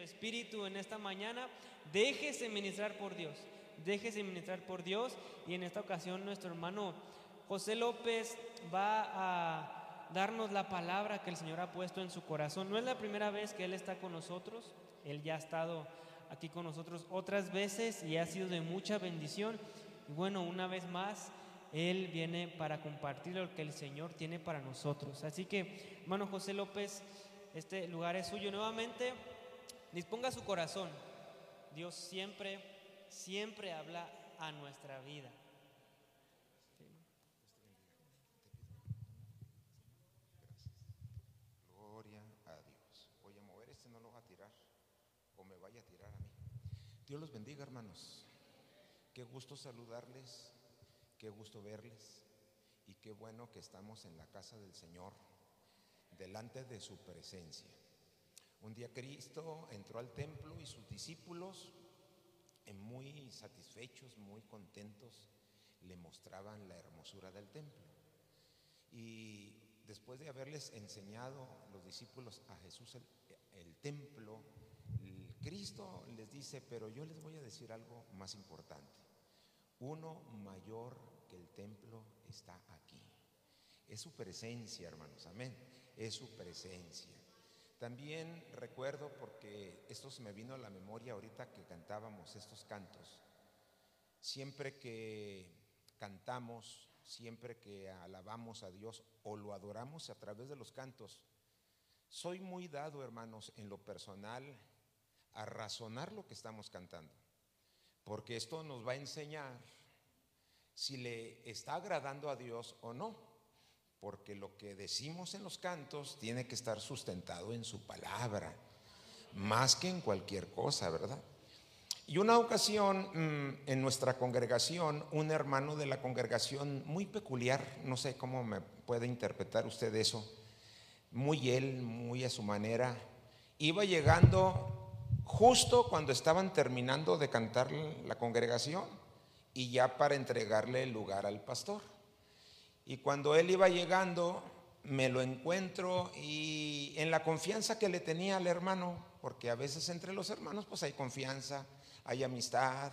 espíritu en esta mañana, déjese ministrar por Dios, déjese ministrar por Dios y en esta ocasión nuestro hermano José López va a darnos la palabra que el Señor ha puesto en su corazón. No es la primera vez que Él está con nosotros, Él ya ha estado aquí con nosotros otras veces y ha sido de mucha bendición. Y bueno, una vez más, Él viene para compartir lo que el Señor tiene para nosotros. Así que, hermano José López, este lugar es suyo nuevamente. Disponga su corazón. Dios siempre, siempre habla a nuestra vida. Gloria a Dios. Voy a mover este, no lo va a tirar. O me vaya a tirar a mí. Dios los bendiga, hermanos. Qué gusto saludarles. Qué gusto verles. Y qué bueno que estamos en la casa del Señor, delante de su presencia. Un día Cristo entró al templo y sus discípulos, eh, muy satisfechos, muy contentos, le mostraban la hermosura del templo. Y después de haberles enseñado los discípulos a Jesús el, templo, Cristo les dice, pero yo les voy a decir algo más importante. Uno mayor que el templo está aquí. Es su presencia, hermanos, amén. Es su presencia. También recuerdo, porque esto se me vino a la memoria ahorita que cantábamos estos cantos, siempre que cantamos, siempre que alabamos a Dios o lo adoramos a través de los cantos, soy muy dado, hermanos, en lo personal, a razonar lo que estamos cantando, porque esto nos va a enseñar si le está agradando a Dios o no porque lo que decimos en los cantos tiene que estar sustentado en su palabra, más que en cualquier cosa, ¿verdad? Y una ocasión mm, en nuestra congregación, un hermano de la congregación muy peculiar, no sé cómo me puede interpretar usted eso, muy él, muy a su manera, iba llegando justo cuando estaban terminando de cantar la congregación y ya para entregarle el lugar al pastor. Y cuando él iba llegando, me lo encuentro y en la confianza que le tenía al hermano, porque a veces entre los hermanos pues hay confianza, hay amistad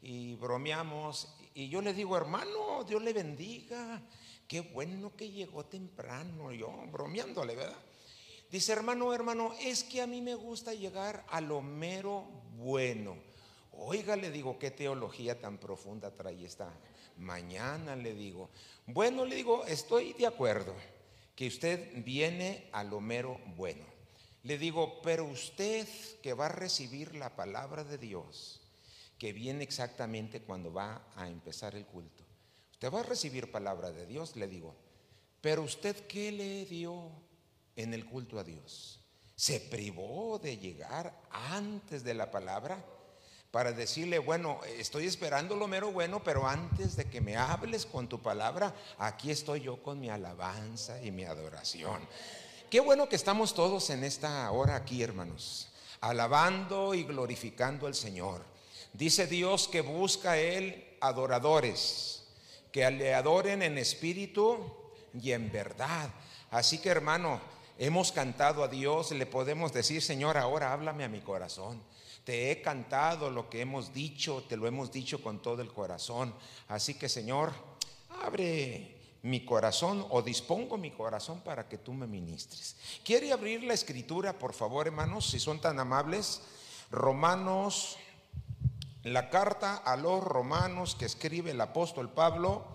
y bromeamos. Y yo le digo, hermano, Dios le bendiga, qué bueno que llegó temprano, yo bromeándole, ¿verdad? Dice, hermano, hermano, es que a mí me gusta llegar a lo mero bueno. Oiga, le digo, qué teología tan profunda trae esta mañana, le digo. Bueno, le digo, estoy de acuerdo que usted viene a lo mero bueno. Le digo, pero usted que va a recibir la palabra de Dios, que viene exactamente cuando va a empezar el culto, usted va a recibir palabra de Dios, le digo, pero usted qué le dio en el culto a Dios? ¿Se privó de llegar antes de la palabra? Para decirle, bueno, estoy esperando lo mero bueno, pero antes de que me hables con tu palabra, aquí estoy yo con mi alabanza y mi adoración. Qué bueno que estamos todos en esta hora aquí, hermanos, alabando y glorificando al Señor. Dice Dios que busca a Él adoradores, que le adoren en espíritu y en verdad. Así que, hermano, hemos cantado a Dios, le podemos decir, Señor, ahora háblame a mi corazón. Te he cantado lo que hemos dicho, te lo hemos dicho con todo el corazón. Así que Señor, abre mi corazón o dispongo mi corazón para que tú me ministres. ¿Quiere abrir la escritura, por favor, hermanos, si son tan amables? Romanos, la carta a los romanos que escribe el apóstol Pablo,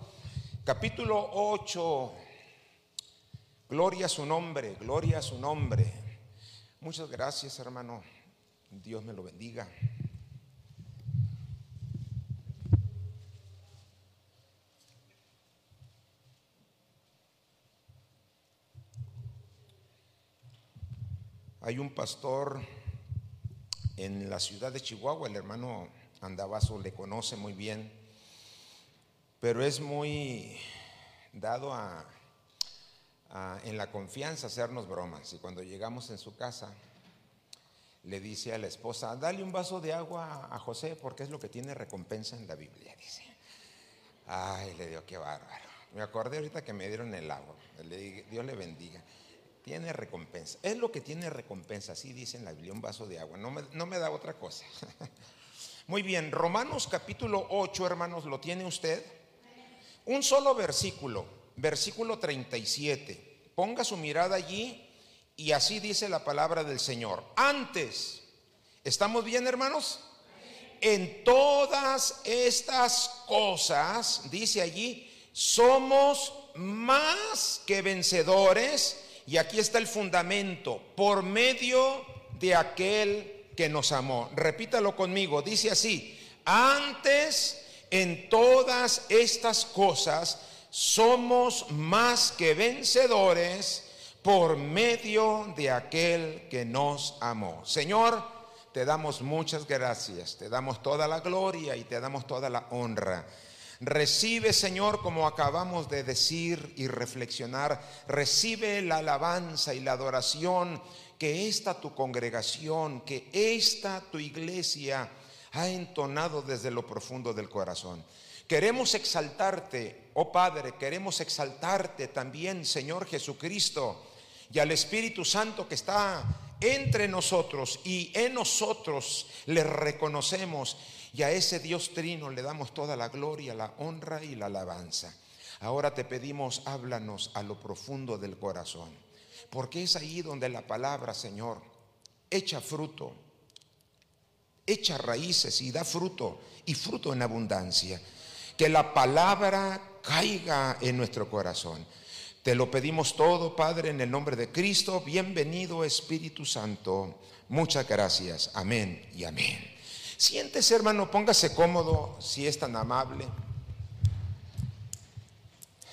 capítulo 8. Gloria a su nombre, gloria a su nombre. Muchas gracias, hermano. Dios me lo bendiga. Hay un pastor en la ciudad de Chihuahua, el hermano Andabazo le conoce muy bien, pero es muy dado a, a, en la confianza hacernos bromas. Y cuando llegamos en su casa, le dice a la esposa, dale un vaso de agua a José porque es lo que tiene recompensa en la Biblia, dice. Ay, le digo, qué bárbaro. Me acordé ahorita que me dieron el agua. Le dije, Dios le bendiga. tiene recompensa. Es lo que tiene recompensa, así dice en la Biblia, un vaso de agua. No me, no me da otra cosa. Muy bien, Romanos capítulo 8, hermanos, ¿lo tiene usted? Un solo versículo, versículo 37. Ponga su mirada allí y así dice la palabra del Señor. Antes, ¿estamos bien, hermanos? En todas estas cosas, dice allí, somos más que vencedores, y aquí está el fundamento, por medio de aquel que nos amó. Repítalo conmigo, dice así, antes en todas estas cosas somos más que vencedores por medio de aquel que nos amó. Señor, te damos muchas gracias, te damos toda la gloria y te damos toda la honra. Recibe, Señor, como acabamos de decir y reflexionar, recibe la alabanza y la adoración que esta tu congregación, que esta tu iglesia ha entonado desde lo profundo del corazón. Queremos exaltarte, oh Padre, queremos exaltarte también, Señor Jesucristo, y al Espíritu Santo que está entre nosotros y en nosotros le reconocemos y a ese Dios trino le damos toda la gloria, la honra y la alabanza. Ahora te pedimos, háblanos a lo profundo del corazón, porque es ahí donde la palabra, Señor, echa fruto, echa raíces y da fruto, y fruto en abundancia. Que la palabra caiga en nuestro corazón. Te lo pedimos todo, Padre, en el nombre de Cristo. Bienvenido, Espíritu Santo. Muchas gracias. Amén y amén. Siéntese, hermano, póngase cómodo si es tan amable.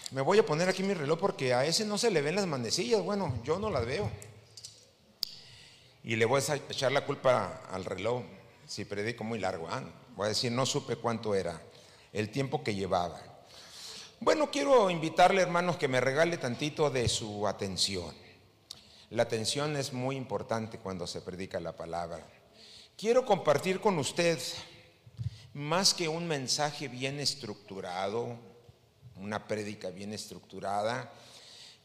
Me voy a poner aquí mi reloj porque a ese no se le ven las manecillas. Bueno, yo no las veo. Y le voy a echar la culpa al reloj si predico muy largo. Ah, voy a decir, no supe cuánto era el tiempo que llevaba. Bueno, quiero invitarle, hermanos, que me regale tantito de su atención. La atención es muy importante cuando se predica la palabra. Quiero compartir con usted más que un mensaje bien estructurado, una prédica bien estructurada,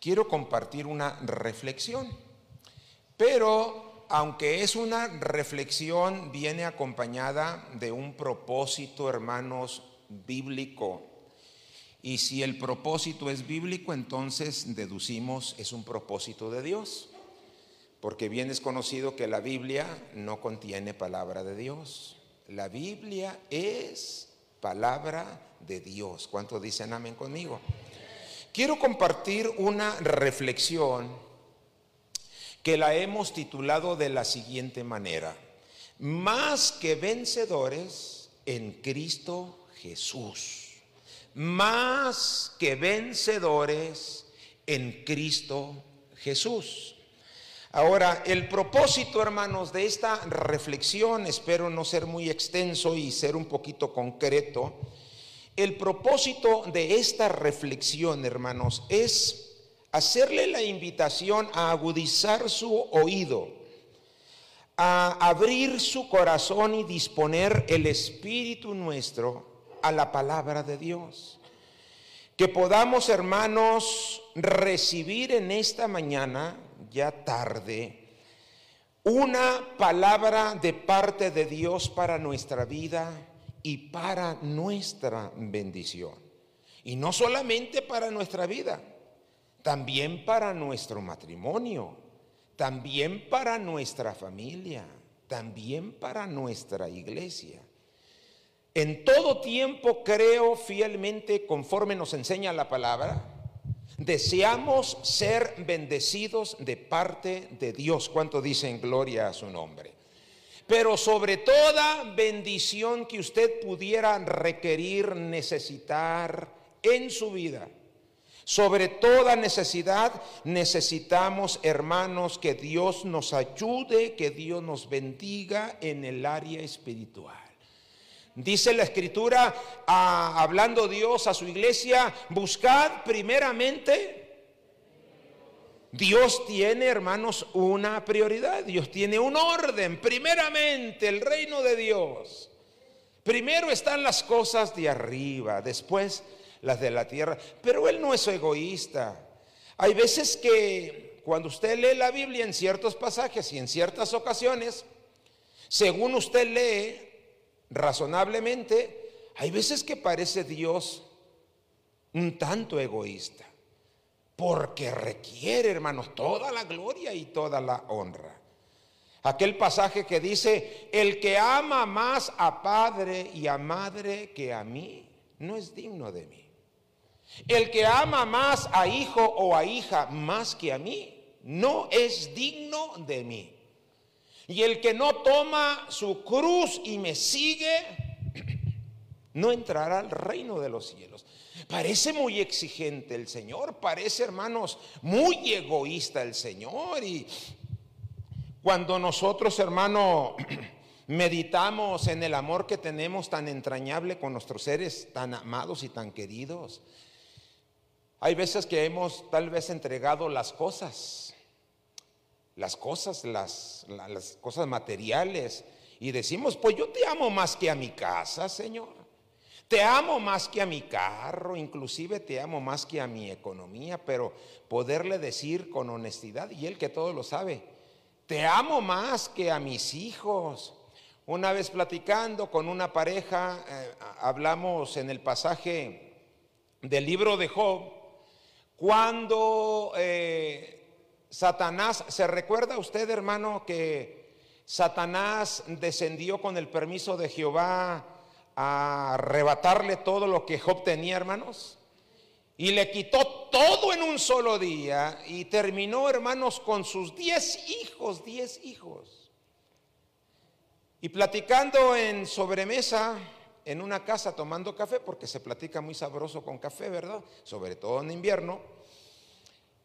quiero compartir una reflexión. Pero aunque es una reflexión, viene acompañada de un propósito, hermanos, bíblico. Y si el propósito es bíblico, entonces deducimos es un propósito de Dios porque bien es conocido que la Biblia no contiene palabra de Dios. La Biblia es palabra de Dios. ¿Cuántos dicen amén conmigo? Quiero compartir una reflexión que la hemos titulado de la siguiente manera. Más que vencedores en Cristo Jesús. Más que vencedores en Cristo Jesús. Ahora, el propósito, hermanos, de esta reflexión, espero no ser muy extenso y ser un poquito concreto, el propósito de esta reflexión, hermanos, es hacerle la invitación a agudizar su oído, a abrir su corazón y disponer el espíritu nuestro a la palabra de Dios. Que podamos, hermanos, recibir en esta mañana ya tarde, una palabra de parte de Dios para nuestra vida y para nuestra bendición. Y no solamente para nuestra vida, también para nuestro matrimonio, también para nuestra familia, también para nuestra iglesia. En todo tiempo creo fielmente, conforme nos enseña la palabra, Deseamos ser bendecidos de parte de Dios. ¿Cuánto dicen gloria a su nombre? Pero sobre toda bendición que usted pudiera requerir, necesitar en su vida, sobre toda necesidad necesitamos, hermanos, que Dios nos ayude, que Dios nos bendiga en el área espiritual. Dice la escritura, hablando Dios a su iglesia, buscad primeramente. Dios tiene, hermanos, una prioridad. Dios tiene un orden. Primeramente, el reino de Dios. Primero están las cosas de arriba, después las de la tierra. Pero Él no es egoísta. Hay veces que cuando usted lee la Biblia en ciertos pasajes y en ciertas ocasiones, según usted lee razonablemente, hay veces que parece Dios un tanto egoísta, porque requiere, hermanos, toda la gloria y toda la honra. Aquel pasaje que dice, el que ama más a padre y a madre que a mí, no es digno de mí. El que ama más a hijo o a hija más que a mí, no es digno de mí. Y el que no toma su cruz y me sigue, no entrará al reino de los cielos. Parece muy exigente el Señor, parece hermanos muy egoísta el Señor. Y cuando nosotros hermano meditamos en el amor que tenemos tan entrañable con nuestros seres tan amados y tan queridos, hay veces que hemos tal vez entregado las cosas las cosas, las, las cosas materiales. Y decimos, pues yo te amo más que a mi casa, Señor. Te amo más que a mi carro, inclusive te amo más que a mi economía, pero poderle decir con honestidad, y él que todo lo sabe, te amo más que a mis hijos. Una vez platicando con una pareja, eh, hablamos en el pasaje del libro de Job, cuando eh, Satanás, ¿se recuerda usted, hermano, que Satanás descendió con el permiso de Jehová a arrebatarle todo lo que Job tenía, hermanos? Y le quitó todo en un solo día y terminó, hermanos, con sus diez hijos, diez hijos. Y platicando en sobremesa, en una casa tomando café, porque se platica muy sabroso con café, ¿verdad? Sobre todo en invierno.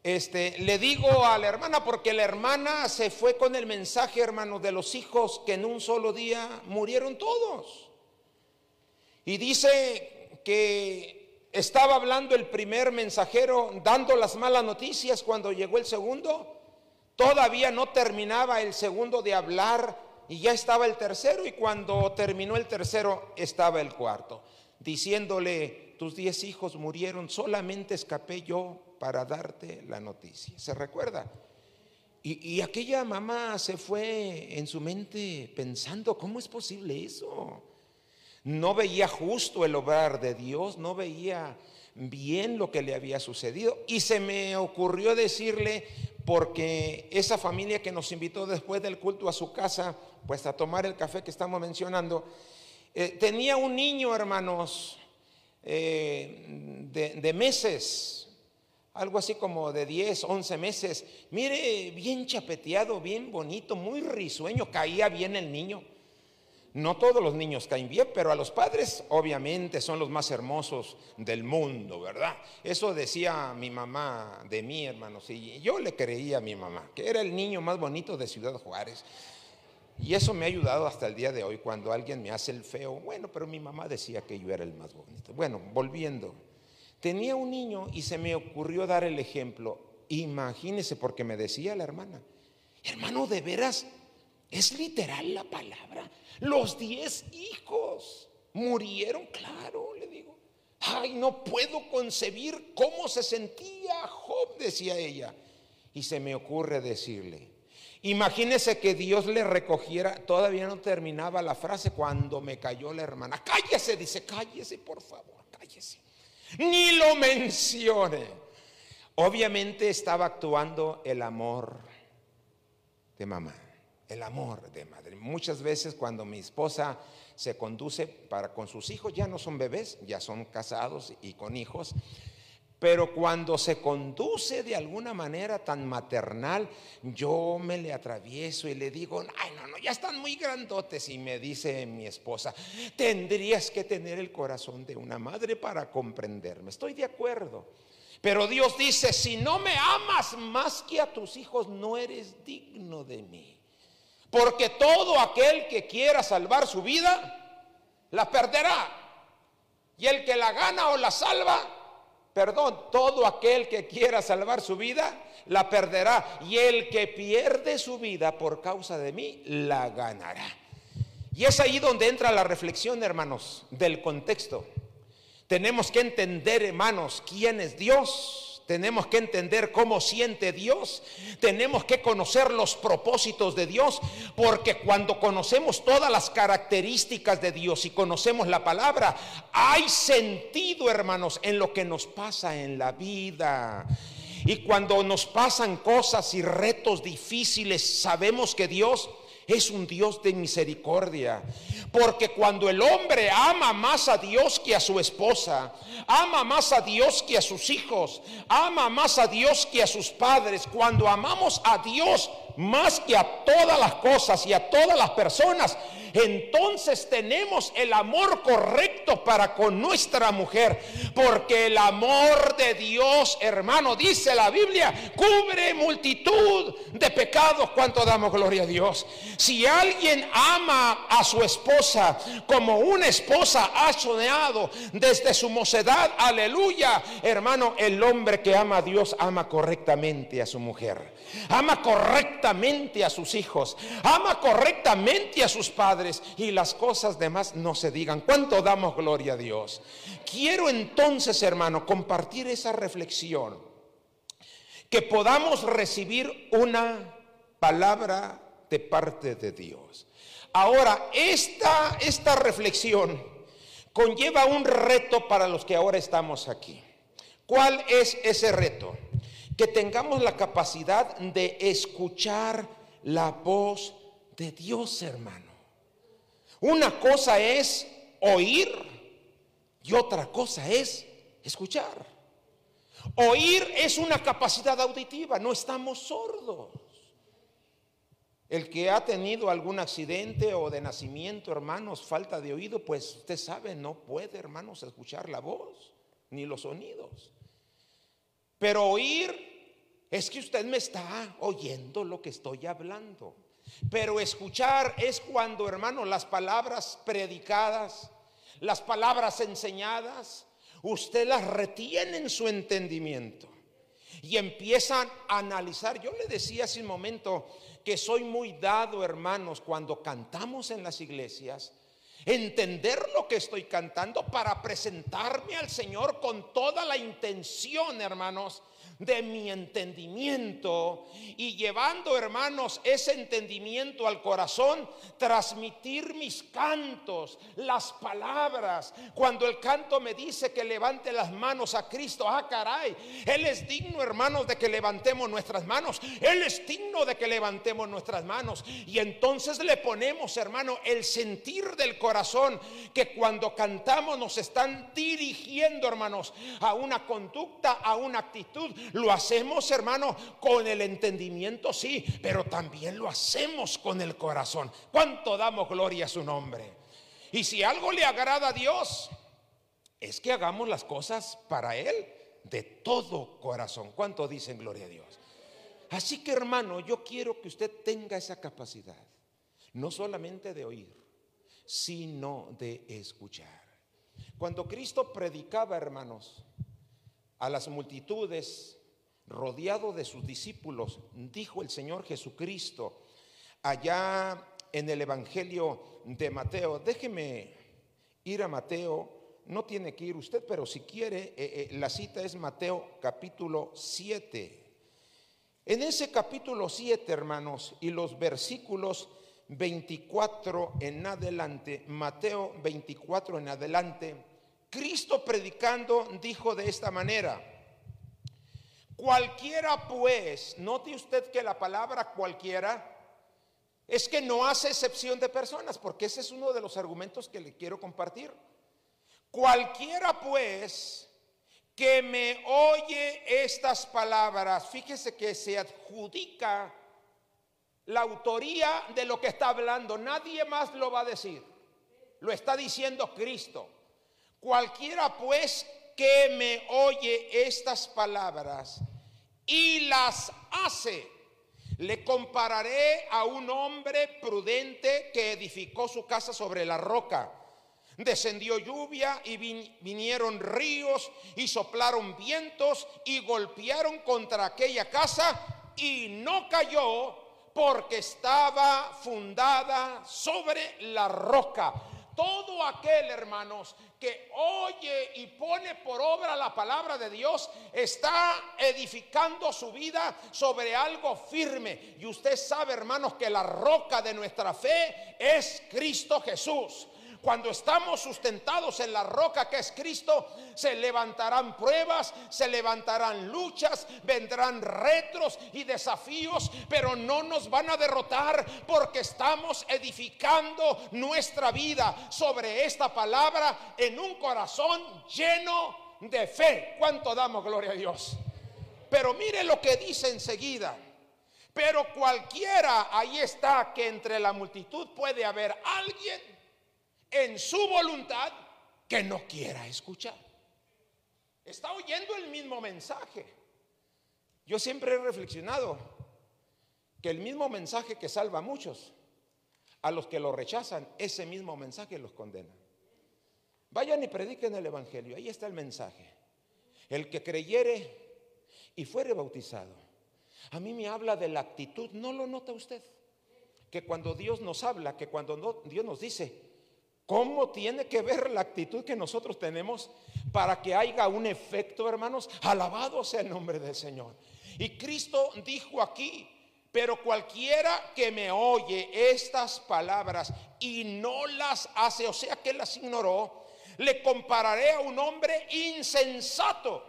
Este, le digo a la hermana, porque la hermana se fue con el mensaje, hermano, de los hijos que en un solo día murieron todos. Y dice que estaba hablando el primer mensajero, dando las malas noticias cuando llegó el segundo. Todavía no terminaba el segundo de hablar y ya estaba el tercero. Y cuando terminó el tercero, estaba el cuarto, diciéndole, tus diez hijos murieron, solamente escapé yo para darte la noticia. ¿Se recuerda? Y, aquella mamá se fue en su mente pensando, ¿cómo es posible eso? No veía justo el obrar de Dios, no veía bien lo que le había sucedido. Y se me ocurrió decirle, porque esa familia que nos invitó después del culto a su casa, pues a tomar el café que estamos mencionando, eh, tenía un niño, hermanos, eh, de meses, algo así como de 10, 11 meses. Mire, bien chapeteado, bien bonito, muy risueño, caía bien el niño. No todos los niños caen bien, pero a los padres obviamente son los más hermosos del mundo, ¿verdad? Eso decía mi mamá de mí, hermanos, y yo le creía a mi mamá, que era el niño más bonito de Ciudad Juárez. Y eso me ha ayudado hasta el día de hoy, cuando alguien me hace el feo, bueno, pero mi mamá decía que yo era el más bonito. Bueno, volviendo. Tenía un niño y se me ocurrió dar el ejemplo. Imagínese, porque me decía la hermana, hermano, de veras, es literal la palabra. Los diez hijos murieron, claro, le digo. Ay, no puedo concebir cómo se sentía Job, decía ella. Y se me ocurre decirle, imagínese que Dios le recogiera, todavía no terminaba la frase cuando me cayó la hermana. Cállese, dice, cállese, por favor, cállese ni lo mencione. Obviamente estaba actuando el amor de mamá, el amor de madre. Muchas veces cuando mi esposa se conduce para con sus hijos, ya no son bebés, ya son casados y con hijos, pero cuando se conduce de alguna manera tan maternal, yo me le atravieso y le digo, ay, no, no, ya están muy grandotes. Y me dice mi esposa, tendrías que tener el corazón de una madre para comprenderme. Estoy de acuerdo. Pero Dios dice, si no me amas más que a tus hijos, no eres digno de mí. Porque todo aquel que quiera salvar su vida, la perderá. Y el que la gana o la salva, Perdón, todo aquel que quiera salvar su vida, la perderá. Y el que pierde su vida por causa de mí, la ganará. Y es ahí donde entra la reflexión, hermanos, del contexto. Tenemos que entender, hermanos, quién es Dios. Tenemos que entender cómo siente Dios, tenemos que conocer los propósitos de Dios, porque cuando conocemos todas las características de Dios y conocemos la palabra, hay sentido, hermanos, en lo que nos pasa en la vida. Y cuando nos pasan cosas y retos difíciles, sabemos que Dios es un Dios de misericordia. Porque cuando el hombre ama más a Dios que a su esposa, ama más a Dios que a sus hijos, ama más a Dios que a sus padres, cuando amamos a Dios más que a todas las cosas y a todas las personas, entonces tenemos el amor correcto para con nuestra mujer. Porque el amor de Dios, hermano, dice la Biblia, cubre multitud de pecados. cuanto damos gloria a Dios? Si alguien ama a su esposa como una esposa ha soñado desde su mocedad, aleluya, hermano, el hombre que ama a Dios ama correctamente a su mujer ama correctamente a sus hijos, ama correctamente a sus padres y las cosas demás no se digan. ¿Cuánto damos gloria a Dios? Quiero entonces, hermano, compartir esa reflexión, que podamos recibir una palabra de parte de Dios. Ahora, esta, esta reflexión conlleva un reto para los que ahora estamos aquí. ¿Cuál es ese reto? que tengamos la capacidad de escuchar la voz de Dios, hermano. Una cosa es oír y otra cosa es escuchar. Oír es una capacidad auditiva, no estamos sordos. El que ha tenido algún accidente o de nacimiento, hermanos, falta de oído, pues usted sabe, no puede, hermanos, escuchar la voz ni los sonidos. Pero oír es que usted me está oyendo lo que estoy hablando. Pero escuchar es cuando, hermano, las palabras predicadas, las palabras enseñadas, usted las retiene en su entendimiento y empiezan a analizar. Yo le decía hace un momento que soy muy dado, hermanos, cuando cantamos en las iglesias, entender lo que estoy cantando para presentarme al Señor con toda la intención, hermanos, de mi entendimiento y llevando, hermanos, ese entendimiento al corazón, transmitir mis cantos, las palabras. Cuando el canto me dice que levante las manos a Cristo, ah, caray, Él es digno, hermanos, de que levantemos nuestras manos. Él es digno de que levantemos nuestras manos. Y entonces le ponemos, hermano, el sentir del corazón que cuando cantamos nos están dirigiendo, hermanos, a una conducta, a una actitud lo hacemos, hermano, con el entendimiento, sí, pero también lo hacemos con el corazón. ¿Cuánto damos gloria a su nombre? Y si algo le agrada a Dios, es que hagamos las cosas para Él de todo corazón. ¿Cuánto dicen gloria a Dios? Así que hermano, yo quiero que usted tenga esa capacidad, no solamente de oír, sino de escuchar. Cuando Cristo predicaba, hermanos, a las multitudes rodeado de sus discípulos, dijo el Señor Jesucristo allá en el Evangelio de Mateo. Déjeme ir a Mateo, no tiene que ir usted, pero si quiere, eh, eh, la cita es Mateo capítulo 7. En ese capítulo 7, hermanos, y los versículos 24 en adelante, Mateo 24 en adelante, Cristo predicando dijo de esta manera, Cualquiera pues, note usted que la palabra cualquiera es que no hace excepción de personas, porque ese es uno de los argumentos que le quiero compartir. Cualquiera pues que me oye estas palabras, fíjese que se adjudica la autoría de lo que está hablando, nadie más lo va a decir, lo está diciendo Cristo. Cualquiera pues que me oye estas palabras y las hace, le compararé a un hombre prudente que edificó su casa sobre la roca. Descendió lluvia y vinieron ríos y soplaron vientos y golpearon contra aquella casa y no cayó porque estaba fundada sobre la roca. Todo aquel, hermanos, que oye y pone por obra la palabra de Dios, está edificando su vida sobre algo firme. Y usted sabe, hermanos, que la roca de nuestra fe es Cristo Jesús. Cuando estamos sustentados en la roca que es Cristo, se levantarán pruebas, se levantarán luchas, vendrán retros y desafíos, pero no nos van a derrotar porque estamos edificando nuestra vida sobre esta palabra en un corazón lleno de fe. ¿Cuánto damos gloria a Dios? Pero mire lo que dice enseguida. Pero cualquiera, ahí está, que entre la multitud puede haber alguien en su voluntad que no quiera escuchar. Está oyendo el mismo mensaje. Yo siempre he reflexionado que el mismo mensaje que salva a muchos, a los que lo rechazan, ese mismo mensaje los condena. Vayan y prediquen el Evangelio, ahí está el mensaje. El que creyere y fuere bautizado. A mí me habla de la actitud, ¿no lo nota usted? Que cuando Dios nos habla, que cuando Dios nos dice, ¿Cómo tiene que ver la actitud que nosotros tenemos para que haya un efecto, hermanos? Alabado sea el nombre del Señor. Y Cristo dijo aquí, pero cualquiera que me oye estas palabras y no las hace, o sea que las ignoró, le compararé a un hombre insensato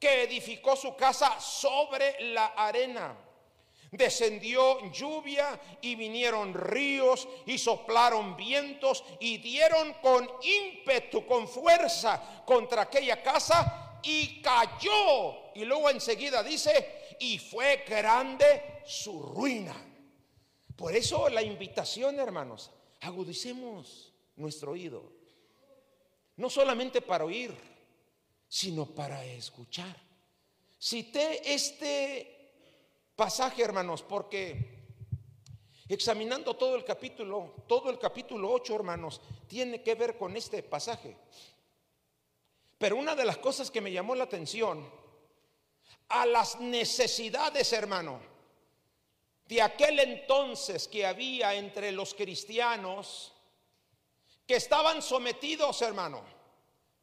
que edificó su casa sobre la arena descendió lluvia y vinieron ríos y soplaron vientos y dieron con ímpetu, con fuerza contra aquella casa y cayó. Y luego enseguida dice, y fue grande su ruina. Por eso la invitación, hermanos, agudicemos nuestro oído. No solamente para oír, sino para escuchar. Cité este pasaje, hermanos, porque examinando todo el capítulo, todo el capítulo 8, hermanos, tiene que ver con este pasaje. Pero una de las cosas que me llamó la atención, a las necesidades, hermano, de aquel entonces que había entre los cristianos, que estaban sometidos, hermano,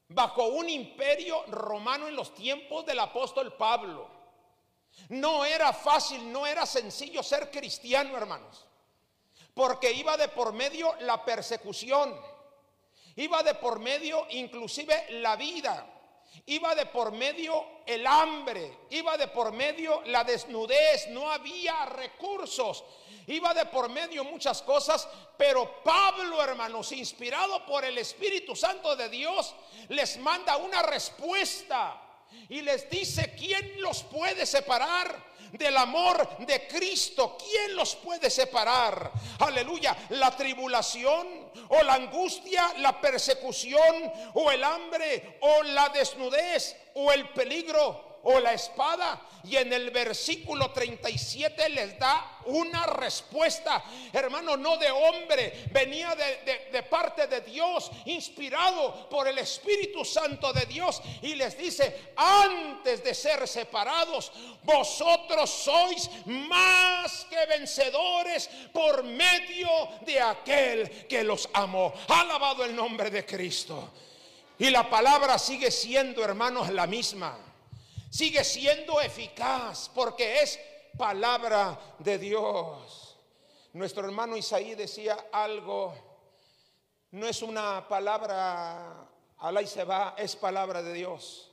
bajo un imperio romano en los tiempos del apóstol Pablo. No era fácil, no era sencillo ser cristiano, hermanos. Porque iba de por medio la persecución. Iba de por medio inclusive la vida. Iba de por medio el hambre. Iba de por medio la desnudez. No había recursos. Iba de por medio muchas cosas. Pero Pablo, hermanos, inspirado por el Espíritu Santo de Dios, les manda una respuesta y les dice, ¿quién los puede separar del amor de Cristo? ¿Quién los puede separar? Aleluya, la tribulación o la angustia, la persecución o el hambre o la desnudez o el peligro o la espada. Y en el versículo 37 les da una respuesta, hermano, no de hombre, venía de, de, parte de Dios, inspirado por el Espíritu Santo de Dios. Y les dice, antes de ser separados, vosotros sois más que vencedores por medio de aquel que los amó. Alabado el nombre de Cristo. Y la palabra sigue siendo, hermanos, la misma sigue siendo eficaz porque es palabra de Dios. Nuestro hermano Isaí decía algo, no es una palabra al y se va, es palabra de Dios.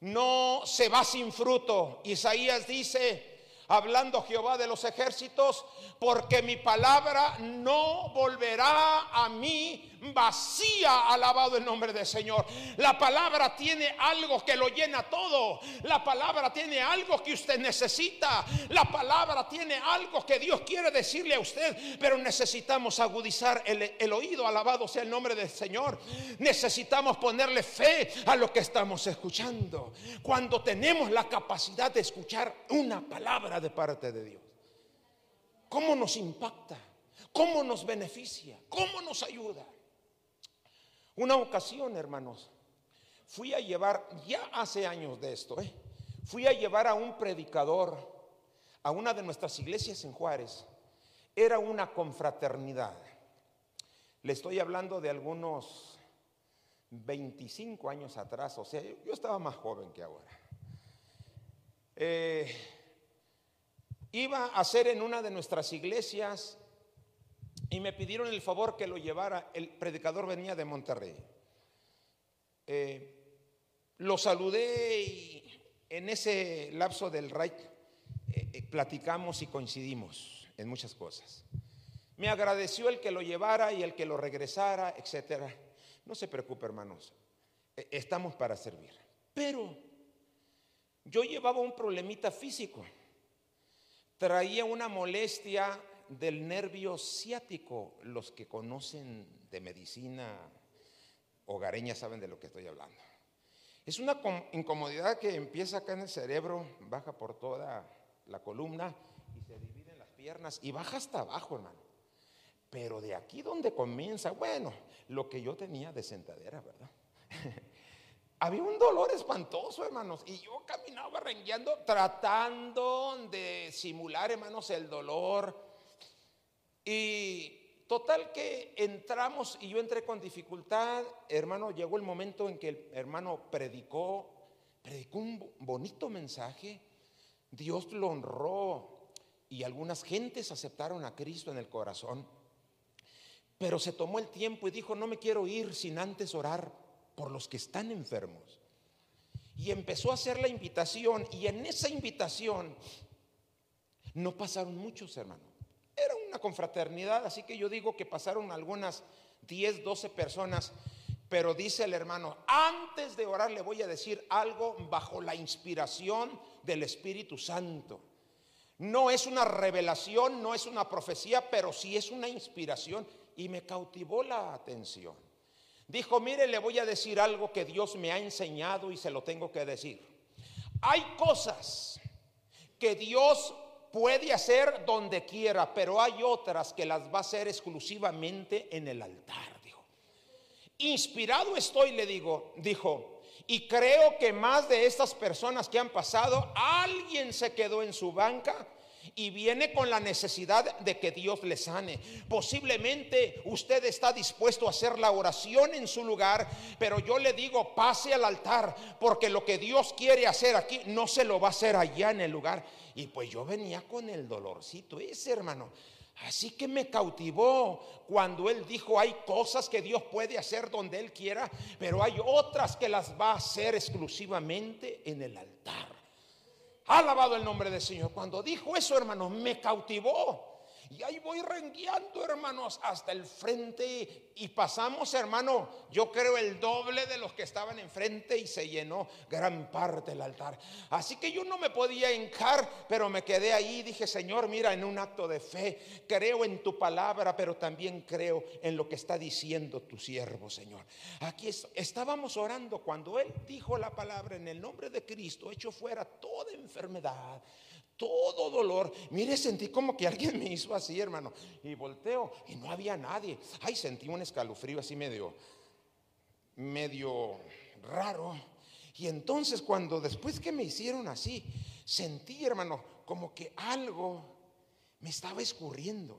No se va sin fruto. Isaías dice, hablando Jehová de los ejércitos, porque mi palabra no volverá a mí vacía, alabado el nombre del Señor. La palabra tiene algo que lo llena todo. La palabra tiene algo que usted necesita. La palabra tiene algo que Dios quiere decirle a usted, pero necesitamos agudizar el, el oído, alabado sea el nombre del Señor. Necesitamos ponerle fe a lo que estamos escuchando. Cuando tenemos la capacidad de escuchar una palabra de parte de Dios. ¿Cómo nos impacta? ¿Cómo nos beneficia? ¿Cómo nos ayuda? Una ocasión, hermanos, fui a llevar, ya hace años de esto, ¿eh? fui a llevar a un predicador a una de nuestras iglesias en Juárez. Era una confraternidad. Le estoy hablando de algunos 25 años atrás, o sea, yo estaba más joven que ahora. Eh, iba a ser en una de nuestras iglesias y me pidieron el favor que lo llevara. El predicador venía de Monterrey. Eh, lo saludé y en ese lapso del Reich eh, platicamos y coincidimos en muchas cosas. Me agradeció el que lo llevara y el que lo regresara, etcétera. No se preocupe, hermanos. Estamos para servir. Pero yo llevaba un problemita físico. Traía una molestia del nervio ciático. Los que conocen de medicina hogareña saben de lo que estoy hablando. Es una incomodidad que empieza acá en el cerebro, baja por toda la columna y se divide en las piernas y baja hasta abajo, hermano. Pero de aquí donde comienza, bueno, lo que yo tenía de sentadera, ¿verdad? Había un dolor espantoso, hermanos, y yo caminaba rengueando tratando de simular, hermanos, el dolor. Y total que entramos y yo entré con dificultad, hermano, llegó el momento en que el hermano predicó, predicó un bonito mensaje, Dios lo honró y algunas gentes aceptaron a Cristo en el corazón. Pero se tomó el tiempo y dijo, no me quiero ir sin antes orar por los que están enfermos. Y empezó a hacer la invitación y en esa invitación no pasaron muchos hermanos. Era una confraternidad, así que yo digo que pasaron algunas 10, 12 personas, pero dice el hermano, antes de orar le voy a decir algo bajo la inspiración del Espíritu Santo. No es una revelación, no es una profecía, pero sí es una inspiración y me cautivó la atención. Dijo, mire, le voy a decir algo que Dios me ha enseñado y se lo tengo que decir. Hay cosas que Dios puede hacer donde quiera, pero hay otras que las va a hacer exclusivamente en el altar, dijo. Inspirado estoy, le digo, dijo, y creo que más de estas personas que han pasado, alguien se quedó en su banca y viene con la necesidad de que Dios le sane. Posiblemente usted está dispuesto a hacer la oración en su lugar, pero yo le digo, pase al altar, porque lo que Dios quiere hacer aquí no se lo va a hacer allá en el lugar. Y pues yo venía con el dolorcito ese, hermano. Así que me cautivó cuando él dijo, hay cosas que Dios puede hacer donde él quiera, pero hay otras que las va a hacer exclusivamente en el altar. Alabado el nombre del Señor. Cuando dijo eso, hermanos, me cautivó. Y ahí voy rengueando, hermanos, hasta el frente. Y pasamos, hermano, yo creo el doble de los que estaban enfrente y se llenó gran parte del altar. Así que yo no me podía hincar, pero me quedé ahí. Dije, Señor, mira, en un acto de fe, creo en tu palabra, pero también creo en lo que está diciendo tu siervo, Señor. Aquí estábamos orando cuando Él dijo la palabra en el nombre de Cristo, hecho fuera toda enfermedad todo dolor. Mire, sentí como que alguien me hizo así, hermano. Y volteo y no había nadie. Ay, sentí un escalofrío así medio, medio raro. Y entonces cuando después que me hicieron así, sentí, hermano, como que algo me estaba escurriendo.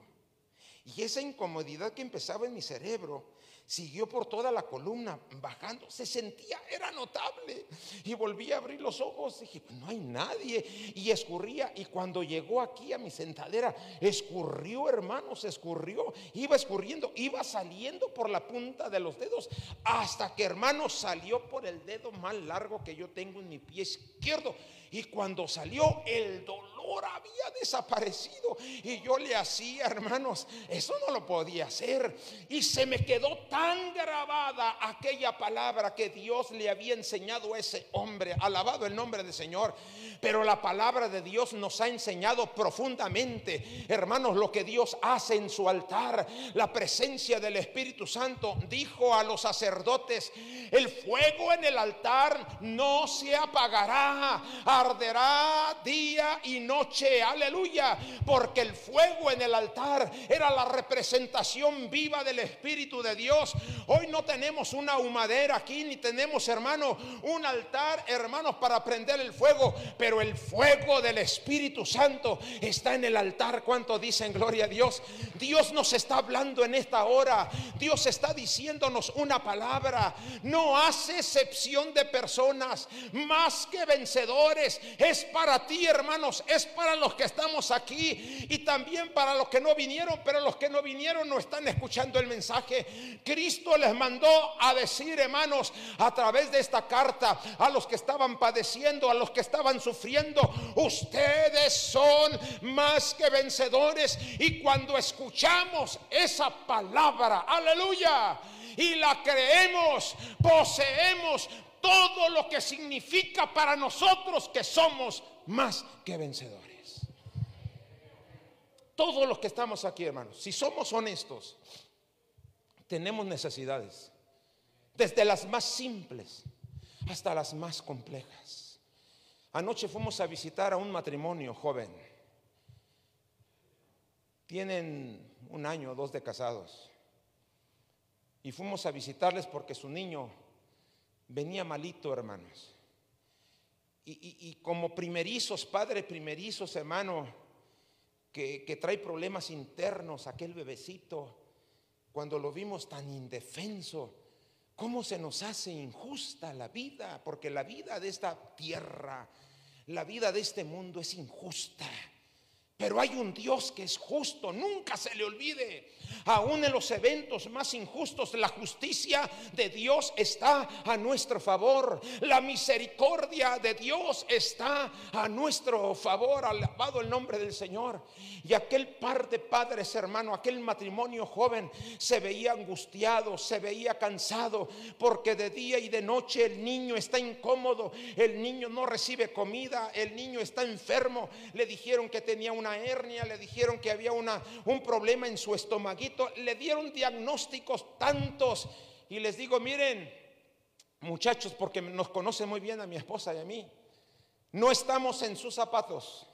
Y esa incomodidad que empezaba en mi cerebro siguió por toda la columna bajando, se sentía, era notable. Y volví a abrir los ojos, dije, pues no hay nadie. Y escurría, y cuando llegó aquí a mi sentadera, escurrió, hermanos, escurrió, iba escurriendo, iba saliendo por la punta de los dedos, hasta que, hermanos, salió por el dedo más largo que yo tengo en mi pie izquierdo. Y cuando salió, el dolor había desaparecido. Y yo le hacía, hermanos, eso no lo podía hacer. Y se me quedó tan grabada aquella palabra que Dios le había enseñado a ese hombre. Alabado el nombre del Señor. Pero la palabra de Dios nos ha enseñado profundamente, hermanos, lo que Dios hace en su altar. La presencia del Espíritu Santo dijo a los sacerdotes, el fuego en el altar no se apagará arderá día y noche, aleluya, porque el fuego en el altar era la representación viva del Espíritu de Dios. Hoy no tenemos una humadera aquí, ni tenemos, hermano, un altar, hermanos, para prender el fuego, el fuego del Espíritu Santo está en el altar. ¿Cuánto dicen gloria a Dios? Dios nos está hablando en esta hora, Dios está diciéndonos una palabra, no hace excepción de personas, más que vencedores, es para ti, hermanos, es para los que estamos aquí y también para los que no vinieron, pero los que no vinieron no están escuchando el mensaje. Cristo les mandó a decir, hermanos, a través de esta carta, a los que estaban padeciendo, a los que estaban sufriendo, ustedes son más que vencedores. Y cuando escuchamos esa palabra, aleluya, y la creemos, poseemos todo lo que significa para nosotros que somos más que vencedores. Todos los que estamos aquí, hermanos, si somos honestos, tenemos necesidades, desde las más simples hasta las más complejas. Anoche fuimos a visitar a un matrimonio joven. Tienen un año o dos de casados. Y fuimos a visitarles porque su niño venía malito, hermanos. Y, como primerizos, padres primerizos, hermano, que, que trae problemas internos, aquel bebecito, cuando lo vimos tan indefenso, cómo se nos hace injusta la vida, porque la vida de esta tierra, la vida de este mundo es injusta. Pero hay un Dios que es justo, nunca se le olvide. Aún en los eventos más injustos, la justicia de Dios está a nuestro favor. La misericordia de Dios está a nuestro favor. Alabado el nombre del Señor. Y aquel par de padres, hermano, aquel matrimonio joven, se veía angustiado, se veía cansado, porque de día y de noche el niño está incómodo, el niño no recibe comida, el niño está enfermo. Le dijeron que tenía una hernia, le dijeron que había una, un problema en su estomaguito, le dieron diagnósticos tantos. Y les digo, miren, muchachos, porque nos conoce muy bien a mi esposa y a mí, no estamos en sus zapatos,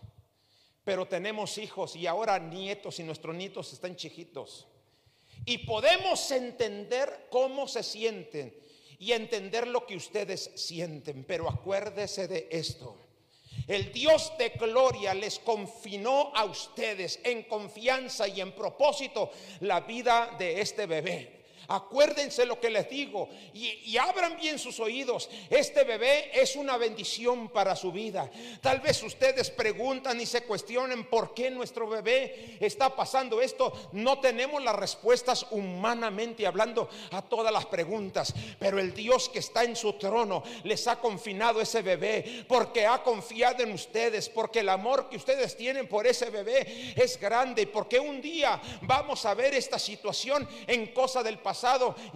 pero tenemos hijos y ahora nietos y nuestros nietos están chiquitos. Y podemos entender cómo se sienten y entender lo que ustedes sienten, pero acuérdese de esto. El Dios de gloria les confinó a ustedes en confianza y en propósito la vida de este bebé. Acuérdense lo que les digo y, abran bien sus oídos. Este bebé es una bendición para su vida. Tal vez ustedes preguntan y se cuestionen por qué nuestro bebé está pasando esto. No tenemos las respuestas humanamente hablando a todas las preguntas, pero el Dios que está en su trono les ha confinado ese bebé porque ha confiado en ustedes, porque el amor que ustedes tienen por ese bebé es grande, porque un día vamos a ver esta situación en cosa del pasado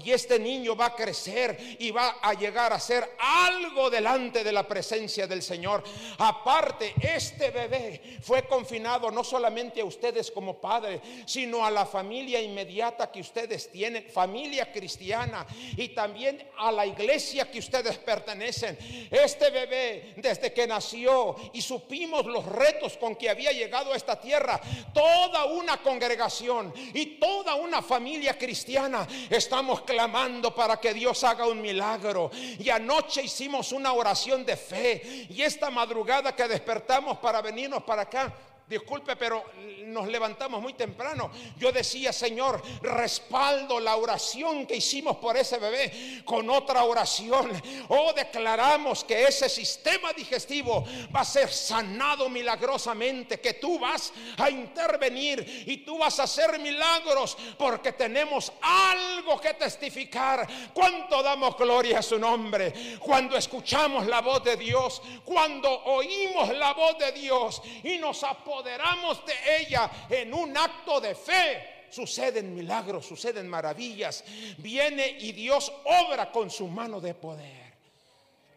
y este niño va a crecer y va a llegar a ser algo delante de la presencia del Señor. Aparte, este bebé fue confinado no solamente a ustedes como padres, sino a la familia inmediata que ustedes tienen, familia cristiana y también a la iglesia que ustedes pertenecen. Este bebé, desde que nació y supimos los retos con que había llegado a esta tierra, toda una congregación y toda una familia cristiana Estamos clamando para que Dios haga un milagro. Y anoche hicimos una oración de fe. Y esta madrugada que despertamos para venirnos para acá, disculpe, pero nos levantamos muy temprano. Yo decía, Señor, respaldo la oración que hicimos por ese bebé con otra oración. Oh, declaramos que ese sistema digestivo va a ser sanado milagrosamente, que tú vas a intervenir y tú vas a hacer milagros porque tenemos algo que testificar. ¿Cuánto damos gloria a su nombre? Cuando escuchamos la voz de Dios, cuando oímos la voz de Dios y nos apoyamos apoderamos de ella en un acto de fe, suceden milagros, suceden maravillas. Viene y Dios obra con su mano de poder.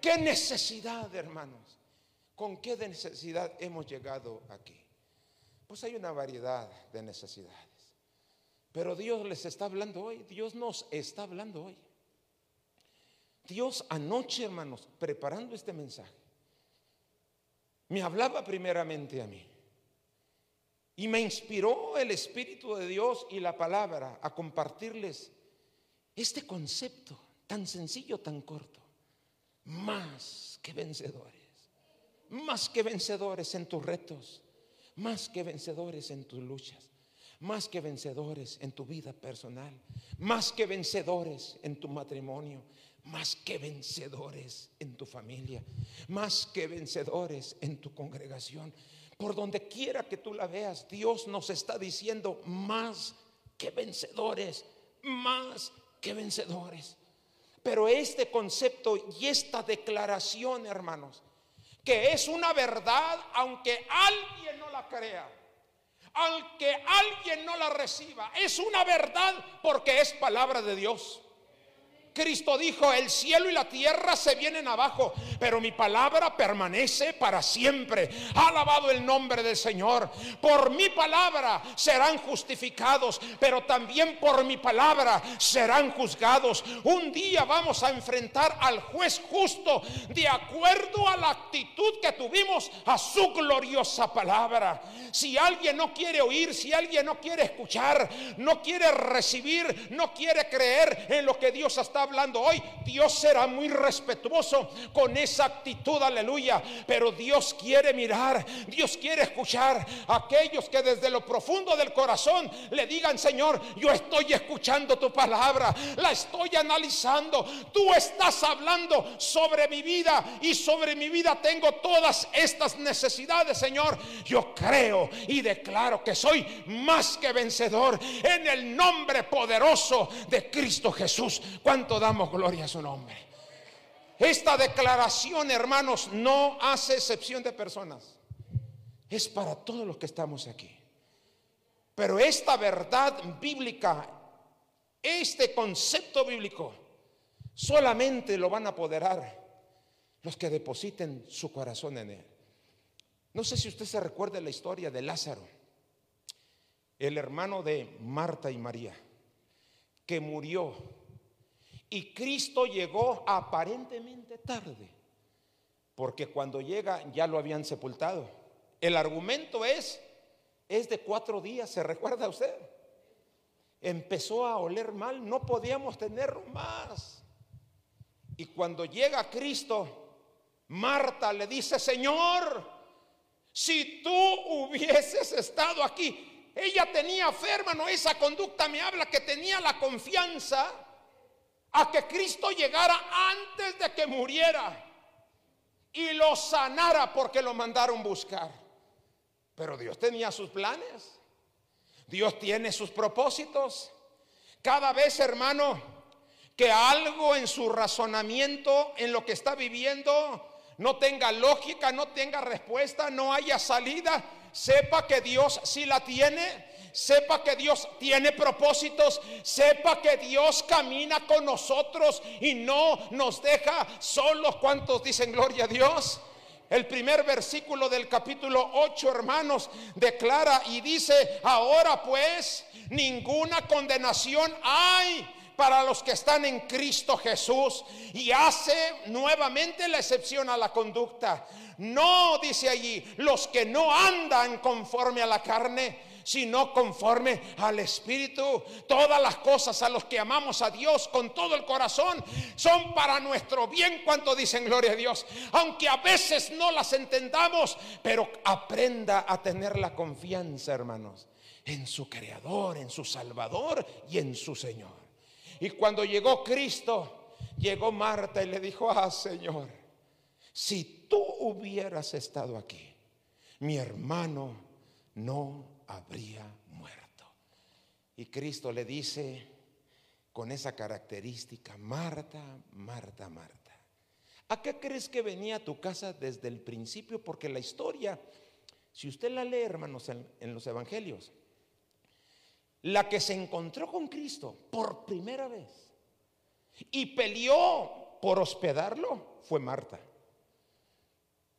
¿Qué necesidad, hermanos? ¿Con qué necesidad hemos llegado aquí? Pues hay una variedad de necesidades. Pero Dios les está hablando hoy, Dios nos está hablando hoy. Dios anoche, hermanos, preparando este mensaje, me hablaba primeramente a mí. Y me inspiró el Espíritu de Dios y la palabra a compartirles este concepto tan sencillo, tan corto. Más que vencedores. Más que vencedores en tus retos. Más que vencedores en tus luchas. Más que vencedores en tu vida personal. Más que vencedores en tu matrimonio. Más que vencedores en tu familia. Más que vencedores en tu congregación. Por donde quiera que tú la veas, Dios nos está diciendo más que vencedores. Más que vencedores. Pero este concepto y esta declaración, hermanos, que es una verdad aunque alguien no la crea, aunque alguien no la reciba, es una verdad porque es palabra de Dios. Cristo dijo, el cielo y la tierra se vienen abajo, pero mi palabra permanece para siempre. Alabado el nombre del Señor. Por mi palabra serán justificados, pero también por mi palabra serán juzgados. Un día vamos a enfrentar al juez justo de acuerdo a la actitud que tuvimos a su gloriosa palabra. Si alguien no quiere oír, si alguien no quiere escuchar, no quiere recibir, no quiere creer en lo que Dios está hablando hoy, Dios será muy respetuoso con esa actitud, aleluya. Pero Dios quiere mirar, Dios quiere escuchar a aquellos que desde lo profundo del corazón le digan, Señor, yo estoy escuchando tu palabra, la estoy analizando, tú estás hablando sobre mi vida y sobre mi vida tengo todas estas necesidades, Señor. Yo creo y declaro que soy más que vencedor en el nombre poderoso de Cristo Jesús. ¿Cuánto damos gloria a su nombre? Esta declaración, hermanos, no hace excepción de personas. Es para todos los que estamos aquí. Pero esta verdad bíblica, este concepto bíblico, solamente lo van a apoderar los que depositen su corazón en él. No sé si usted se recuerda la historia de Lázaro, el hermano de Marta y María, que murió. Y Cristo llegó aparentemente tarde, porque cuando llega ya lo habían sepultado. El argumento es, es de cuatro días, ¿se recuerda usted? Empezó a oler mal, no podíamos tener más. Y cuando llega Cristo, Marta le dice, Señor, si tú hubieses estado aquí, ella tenía fe, hermano, esa conducta me habla que tenía la confianza a que Cristo llegara antes de que muriera y lo sanara porque lo mandaron buscar. Pero Dios tenía sus planes, Dios tiene sus propósitos. Cada vez, hermano, que algo en su razonamiento, en lo que está viviendo, no tenga lógica, no tenga respuesta, no haya salida, sepa que Dios sí la tiene. Sepa que Dios tiene propósitos, sepa que Dios camina con nosotros y no nos deja solos. ¿Cuántos dicen gloria a Dios? El primer versículo del capítulo 8, hermanos, declara y dice, ahora pues ninguna condenación hay para los que están en Cristo Jesús y hace nuevamente la excepción a la conducta. No, dice allí, los que no andan conforme a la carne, sino conforme al Espíritu. Todas las cosas a los que amamos a Dios con todo el corazón son para nuestro bien, cuanto dicen gloria a Dios. Aunque a veces no las entendamos, pero aprenda a tener la confianza, hermanos, en su Creador, en su Salvador y en su Señor. Y cuando llegó Cristo, llegó Marta y le dijo, ah Señor, si tú hubieras estado aquí, mi hermano no habría muerto. Y Cristo le dice con esa característica, Marta, Marta, Marta, ¿a qué crees que venía a tu casa desde el principio? Porque la historia, si usted la lee, hermanos, en, en los evangelios, la que se encontró con Cristo por primera vez y peleó por hospedarlo fue Marta,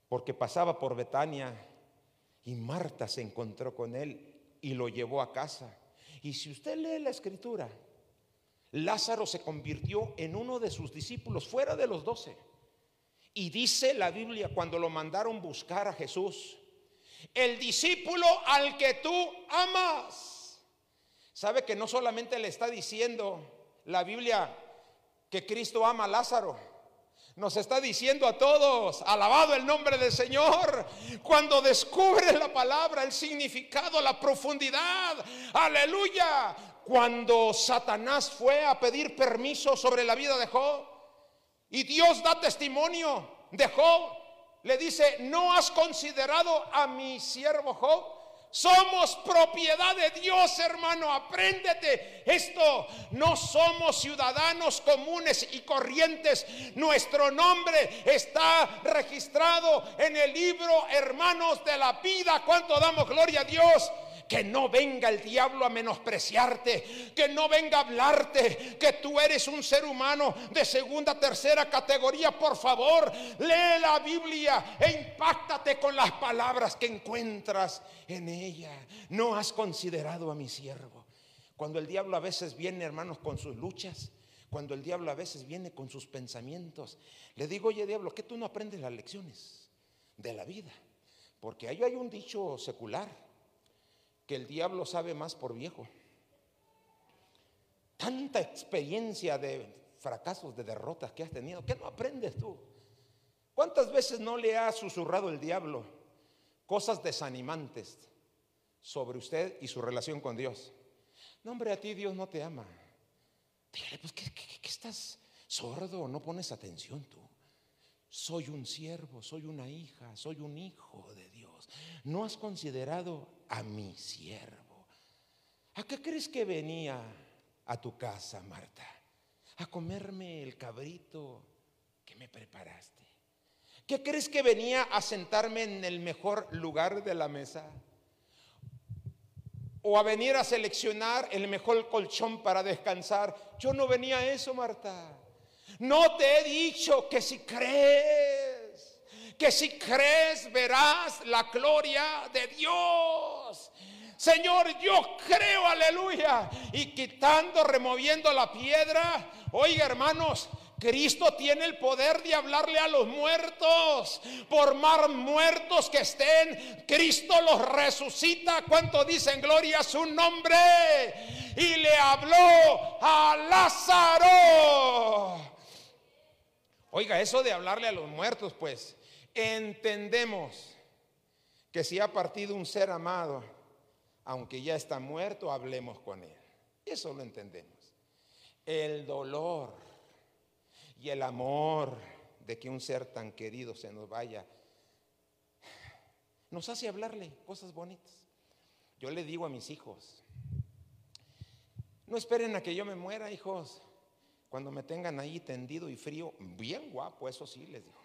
porque pasaba por Betania y Marta se encontró con él y lo llevó a casa. Y si usted lee la escritura, Lázaro se convirtió en uno de sus discípulos fuera de los doce. Y dice la Biblia cuando lo mandaron buscar a Jesús, el discípulo al que tú amas. Sabe que no solamente le está diciendo la Biblia que Cristo ama a Lázaro. Nos está diciendo a todos, alabado el nombre del Señor, cuando descubre la palabra, el significado, la profundidad, aleluya, cuando Satanás fue a pedir permiso sobre la vida de Job y Dios da testimonio de Job, le dice, ¿no has considerado a mi siervo Job? Somos propiedad de Dios, hermano. Apréndete esto. No somos ciudadanos comunes y corrientes. Nuestro nombre está registrado en el libro, hermanos de la vida. ¿Cuánto damos gloria a Dios? Que no venga el diablo a menospreciarte, que no venga a hablarte, que tú eres un ser humano de segunda, tercera categoría. Por favor, lee la Biblia e impactate con las palabras que encuentras en ella. No has considerado a mi siervo. Cuando el diablo a veces viene, hermanos, con sus luchas, cuando el diablo a veces viene con sus pensamientos, le digo, oye diablo, que tú no aprendes las lecciones de la vida? Porque ahí hay un dicho secular que el diablo sabe más por viejo. Tanta experiencia de fracasos, de derrotas que has tenido, ¿qué no aprendes tú? ¿Cuántas veces no le ha susurrado el diablo cosas desanimantes sobre usted y su relación con Dios? No, hombre, a ti Dios no te ama. Dígale, pues, ¿qué, qué estás sordo? ¿No pones atención tú? Soy un siervo, soy una hija, soy un hijo de Dios. ¿No has considerado a mi siervo. ¿A qué crees que venía a tu casa, Marta? A comerme el cabrito que me preparaste. ¿Qué crees que venía a sentarme en el mejor lugar de la mesa? ¿O a venir a seleccionar el mejor colchón para descansar? Yo no venía a eso, Marta. No te he dicho que si crees, que si crees verás la gloria de Dios. Señor, yo creo, aleluya. Y quitando, removiendo la piedra, oiga hermanos, Cristo tiene el poder de hablarle a los muertos. Por más muertos que estén, Cristo los resucita. ¿Cuánto dicen gloria a su nombre? Y le habló a Lázaro. Oiga, eso de hablarle a los muertos, pues, entendemos que si ha partido un ser amado, aunque ya está muerto, hablemos con él. Eso lo entendemos. El dolor y el amor de que un ser tan querido se nos vaya, nos hace hablarle cosas bonitas. Yo le digo a mis hijos, no esperen a que yo me muera, hijos. Cuando me tengan ahí tendido y frío, bien guapo, eso sí les digo.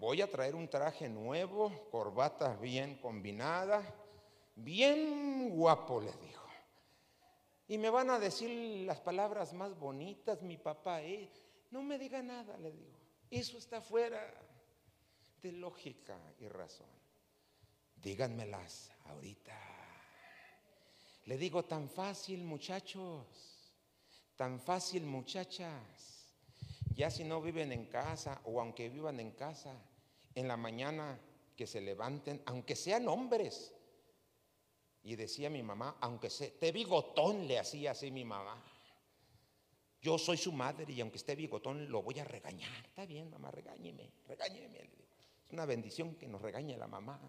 Voy a traer un traje nuevo, corbata bien combinada, bien guapo, les dijo. Y me van a decir las palabras más bonitas, mi papá, eh, no me diga nada, le digo. Eso está fuera de lógica y razón. Díganmelas ahorita. Le digo, tan fácil, muchachos, tan fácil, muchachas. Ya si no viven en casa o aunque vivan en casa, en la mañana que se levanten, aunque sean hombres. Y decía mi mamá, aunque esté bigotón, le hacía así mi mamá. Yo soy su madre y aunque esté bigotón lo voy a regañar. Está bien, mamá, regáñeme, regáñeme. Es una bendición que nos regañe la mamá.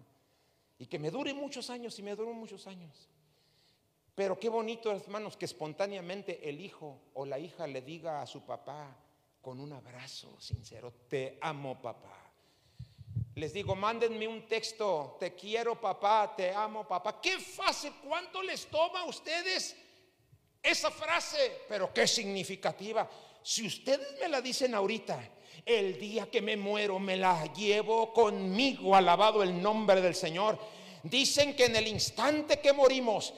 Y que me dure muchos años y me dure muchos años. Pero qué bonito, hermanos, que espontáneamente el hijo o la hija le diga a su papá con un abrazo sincero, te amo papá. Les digo, mándenme un texto, te quiero papá, te amo papá. Qué fácil, ¿cuánto les toma a ustedes esa frase? Pero qué significativa. Si ustedes me la dicen ahorita, el día que me muero me la llevo conmigo, alabado el nombre del Señor. Dicen que en el instante que morimos,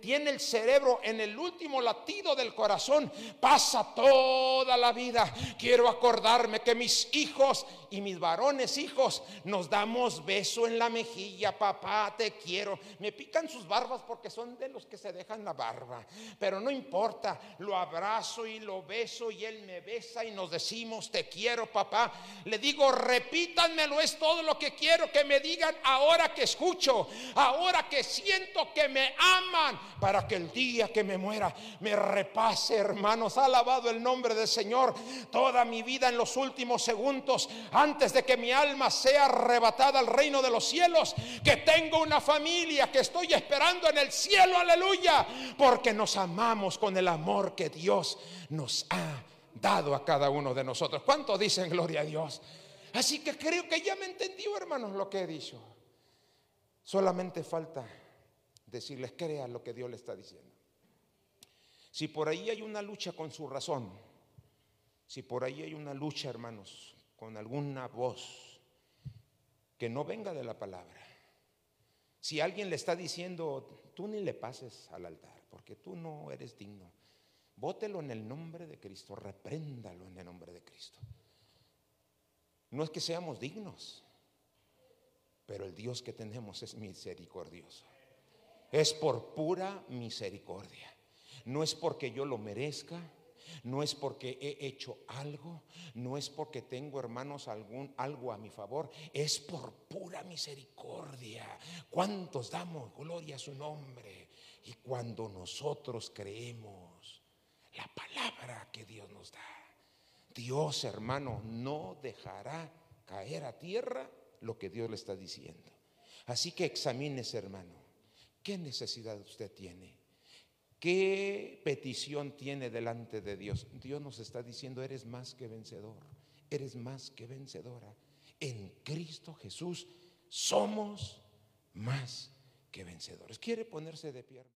tiene el cerebro en el último latido del corazón, pasa toda la vida. Quiero acordarme que mis hijos y mis varones hijos nos damos beso en la mejilla, papá, te quiero. Me pican sus barbas porque son de los que se dejan la barba, pero no importa, lo abrazo y lo beso y él me besa y nos decimos, te quiero, papá. Le digo, repítanmelo, es todo lo que quiero que me digan ahora que escucho, ahora que siento que me aman, para que el día que me muera me repase, hermanos. Alabado el nombre del Señor toda mi vida en los últimos segundos antes de que mi alma sea arrebatada al reino de los cielos, que tengo una familia que estoy esperando en el cielo, aleluya, porque nos amamos con el amor que Dios nos ha dado a cada uno de nosotros. ¿Cuánto dicen gloria a Dios? Así que creo que ya me entendió, hermanos, lo que he dicho. Solamente falta decirles, crea lo que Dios le está diciendo. Si por ahí hay una lucha con su razón, si por ahí hay una lucha, hermanos, con alguna voz que no venga de la palabra, si alguien le está diciendo, tú ni le pases al altar, porque tú no eres digno, bótelo en el nombre de Cristo, repréndalo en el nombre de Cristo. No es que seamos dignos, pero el Dios que tenemos es misericordioso. Es por pura misericordia. No es porque yo lo merezca, no es porque he hecho algo, no es porque tengo hermanos algún algo a mi favor, es por pura misericordia. ¿Cuántos damos gloria a su nombre? Y cuando nosotros creemos la palabra que Dios nos da, Dios, hermano, no dejará caer a tierra lo que Dios le está diciendo. Así que examínese, hermano, qué necesidad usted tiene. ¿Qué petición tiene delante de Dios? Dios nos está diciendo, eres más que vencedor, eres más que vencedora. En Cristo Jesús somos más que vencedores. ¿Quiere ponerse de pie?